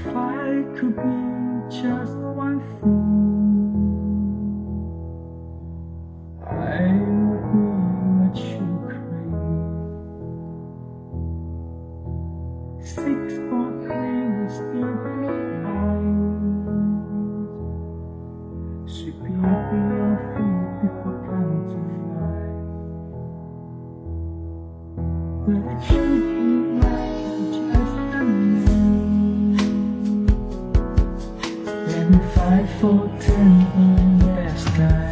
If I could be just one thing, I would be what you crave. Six three. Should be to fly. five, four, ten on the best guy.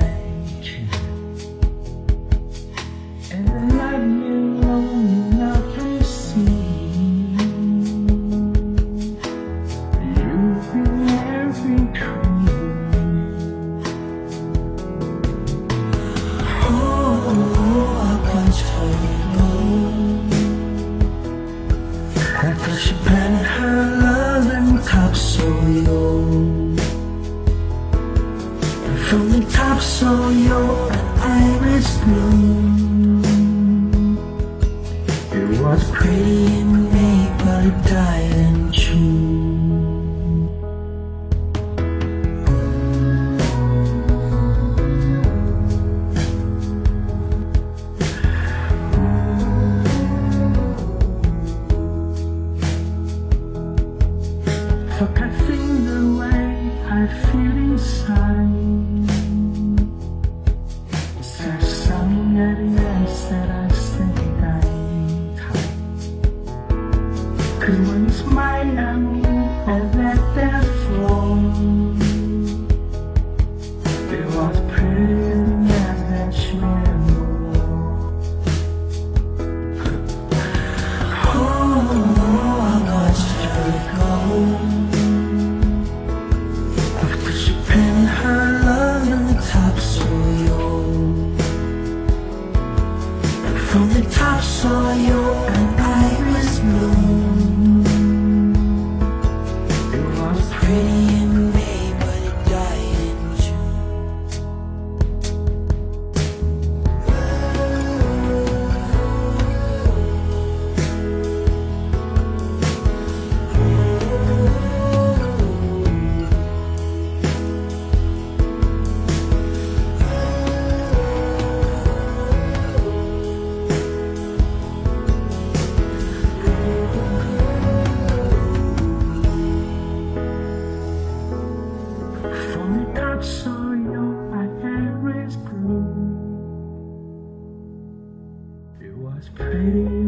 know I was blue. It was pretty in May, but it died in June. Forgetting the way I feel inside. 所有 only touch so you my hair is blue. It was pretty.